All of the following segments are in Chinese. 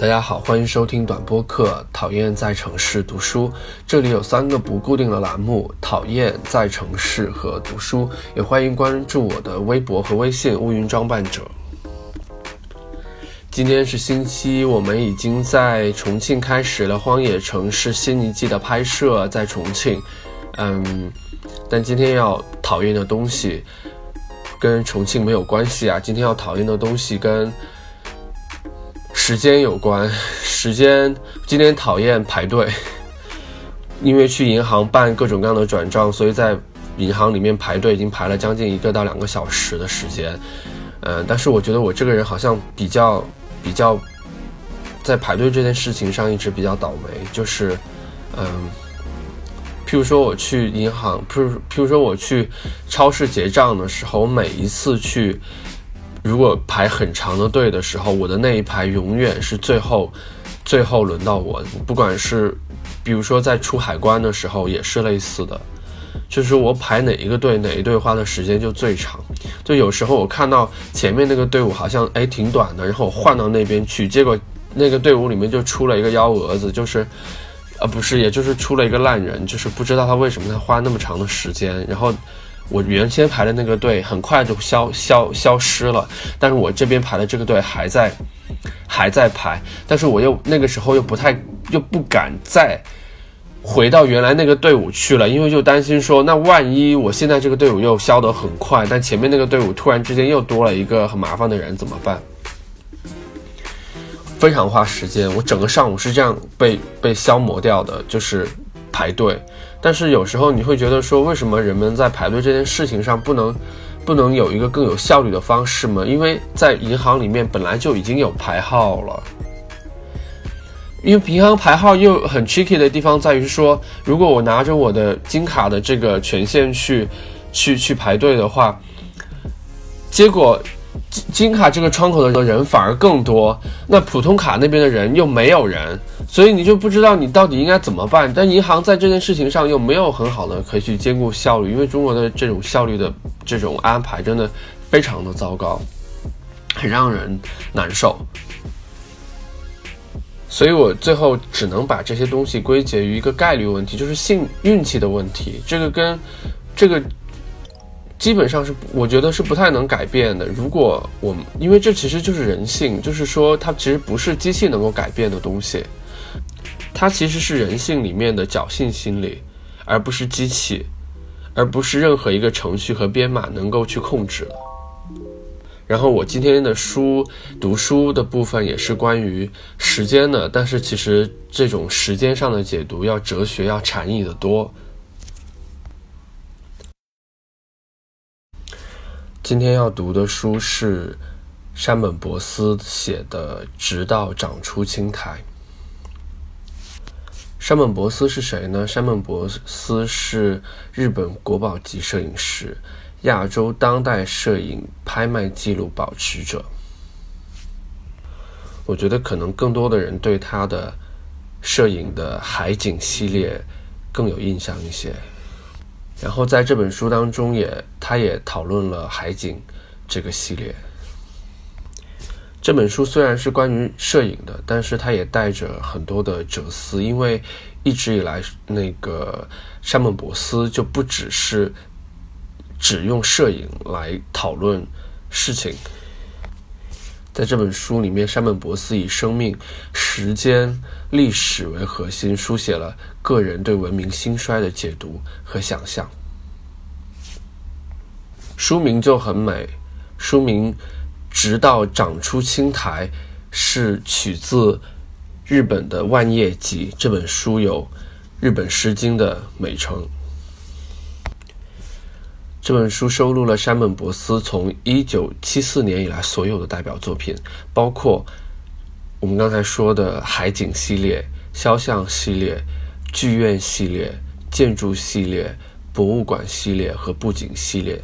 大家好，欢迎收听短播客。讨厌在城市读书，这里有三个不固定的栏目：讨厌在城市和读书。也欢迎关注我的微博和微信“乌云装扮者”。今天是星期一，我们已经在重庆开始了《荒野城市》新一季的拍摄，在重庆。嗯，但今天要讨厌的东西跟重庆没有关系啊。今天要讨厌的东西跟。时间有关，时间今天讨厌排队，因为去银行办各种各样的转账，所以在银行里面排队已经排了将近一个到两个小时的时间。嗯，但是我觉得我这个人好像比较比较在排队这件事情上一直比较倒霉，就是嗯，譬如说我去银行，譬如譬如说我去超市结账的时候，我每一次去。如果排很长的队的时候，我的那一排永远是最后，最后轮到我。不管是，比如说在出海关的时候也是类似的，就是我排哪一个队，哪一队花的时间就最长。就有时候我看到前面那个队伍好像哎挺短的，然后我换到那边去，结果那个队伍里面就出了一个幺蛾子，就是，呃不是，也就是出了一个烂人，就是不知道他为什么他花那么长的时间，然后。我原先排的那个队很快就消消消失了，但是我这边排的这个队还在，还在排，但是我又那个时候又不太又不敢再回到原来那个队伍去了，因为就担心说，那万一我现在这个队伍又消得很快，但前面那个队伍突然之间又多了一个很麻烦的人怎么办？非常花时间，我整个上午是这样被被消磨掉的，就是排队。但是有时候你会觉得说，为什么人们在排队这件事情上不能，不能有一个更有效率的方式吗？因为在银行里面本来就已经有排号了。因为银行排号又很 tricky 的地方在于说，如果我拿着我的金卡的这个权限去，去去排队的话，结果。金金卡这个窗口的人反而更多，那普通卡那边的人又没有人，所以你就不知道你到底应该怎么办。但银行在这件事情上又没有很好的可以去兼顾效率，因为中国的这种效率的这种安排真的非常的糟糕，很让人难受。所以我最后只能把这些东西归结于一个概率问题，就是幸运气的问题。这个跟这个。基本上是，我觉得是不太能改变的。如果我们，因为这其实就是人性，就是说它其实不是机器能够改变的东西，它其实是人性里面的侥幸心理，而不是机器，而不是任何一个程序和编码能够去控制的。然后我今天的书读书的部分也是关于时间的，但是其实这种时间上的解读要哲学要禅意的多。今天要读的书是山本博司写的《直到长出青苔》。山本博司是谁呢？山本博司是日本国宝级摄影师，亚洲当代摄影拍卖纪录保持者。我觉得可能更多的人对他的摄影的海景系列更有印象一些。然后在这本书当中，也他也讨论了海景这个系列。这本书虽然是关于摄影的，但是它也带着很多的哲思，因为一直以来那个山本博司就不只是只用摄影来讨论事情。在这本书里面，山本博斯以生命、时间、历史为核心，书写了个人对文明兴衰的解读和想象。书名就很美，书名《直到长出青苔》是取自日本的《万叶集》这本书，有日本《诗经》的美称。这本书收录了山本博司从一九七四年以来所有的代表作品，包括我们刚才说的海景系列、肖像系列、剧院系列、建筑系列、博物馆系列和布景系列，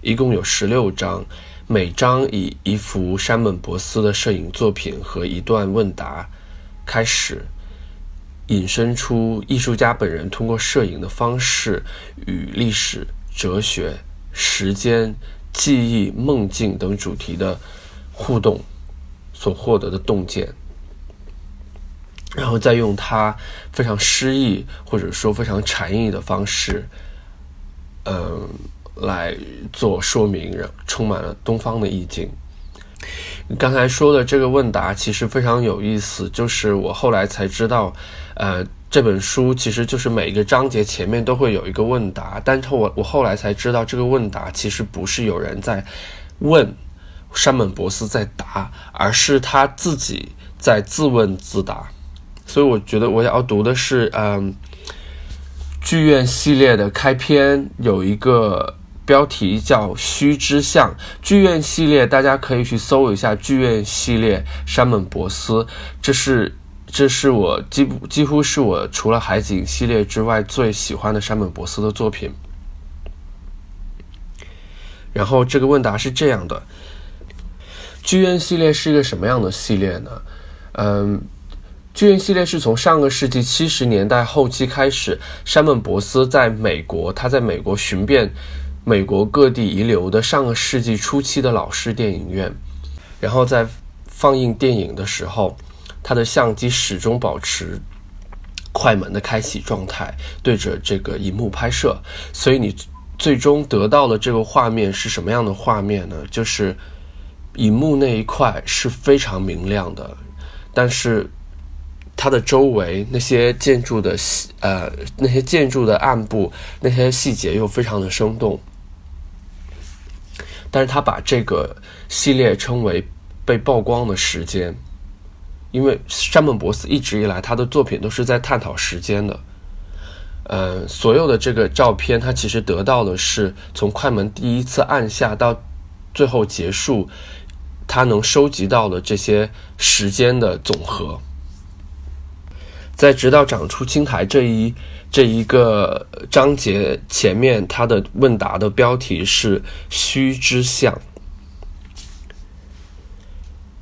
一共有十六章，每章以一幅山本博司的摄影作品和一段问答开始。引申出艺术家本人通过摄影的方式与历史、哲学、时间、记忆、梦境等主题的互动所获得的洞见，然后再用他非常诗意或者说非常禅意的方式，嗯，来做说明，充满了东方的意境。你刚才说的这个问答其实非常有意思，就是我后来才知道，呃，这本书其实就是每一个章节前面都会有一个问答，但是我我后来才知道，这个问答其实不是有人在问山本博斯在答，而是他自己在自问自答。所以我觉得我要读的是，嗯，剧院系列的开篇有一个。标题叫《虚之相》剧院系列，大家可以去搜一下剧院系列山本博斯，这是这是我几乎几乎是我除了海景系列之外最喜欢的山本博斯的作品。然后这个问答是这样的：剧院系列是一个什么样的系列呢？嗯，剧院系列是从上个世纪七十年代后期开始，山本博斯在美国，他在美国寻遍。美国各地遗留的上个世纪初期的老式电影院，然后在放映电影的时候，他的相机始终保持快门的开启状态，对着这个荧幕拍摄。所以你最终得到的这个画面是什么样的画面呢？就是荧幕那一块是非常明亮的，但是它的周围那些建筑的细呃那些建筑的暗部那些细节又非常的生动。但是他把这个系列称为被曝光的时间，因为山本博斯一直以来他的作品都是在探讨时间的。呃，所有的这个照片，他其实得到的是从快门第一次按下到最后结束，他能收集到的这些时间的总和。在直到长出青苔这一这一个章节前面，他的问答的标题是“虚之相”。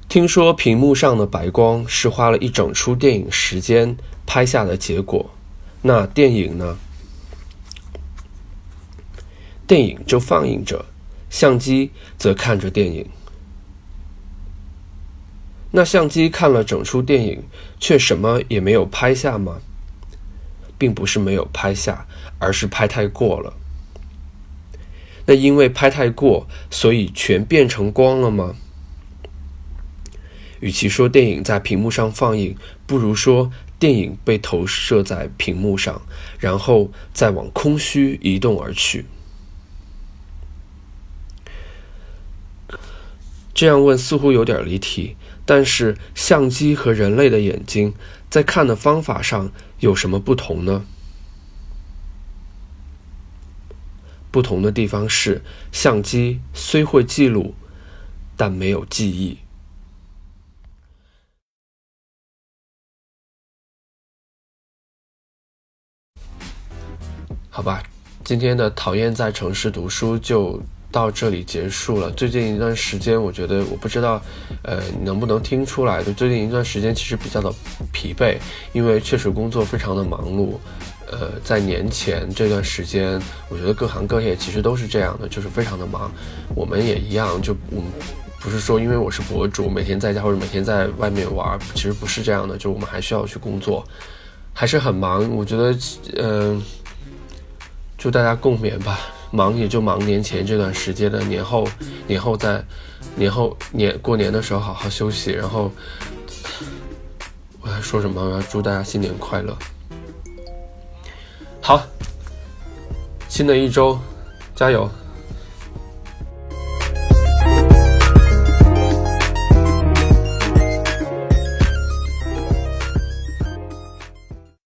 听说屏幕上的白光是花了一整出电影时间拍下的结果，那电影呢？电影就放映着，相机则看着电影。那相机看了整出电影，却什么也没有拍下吗？并不是没有拍下，而是拍太过了。那因为拍太过，所以全变成光了吗？与其说电影在屏幕上放映，不如说电影被投射在屏幕上，然后再往空虚移动而去。这样问似乎有点离题。但是，相机和人类的眼睛在看的方法上有什么不同呢？不同的地方是，相机虽会记录，但没有记忆。好吧，今天的讨厌在城市读书就。到这里结束了。最近一段时间，我觉得我不知道，呃，能不能听出来？就最近一段时间其实比较的疲惫，因为确实工作非常的忙碌。呃，在年前这段时间，我觉得各行各业其实都是这样的，就是非常的忙。我们也一样，就我们不是说因为我是博主，每天在家或者每天在外面玩，其实不是这样的。就我们还需要去工作，还是很忙。我觉得，嗯，祝大家共勉吧。忙也就忙年前这段时间的，年后，年后在，年后年过年的时候好好休息。然后我要说什么？我要祝大家新年快乐。好，新的一周，加油。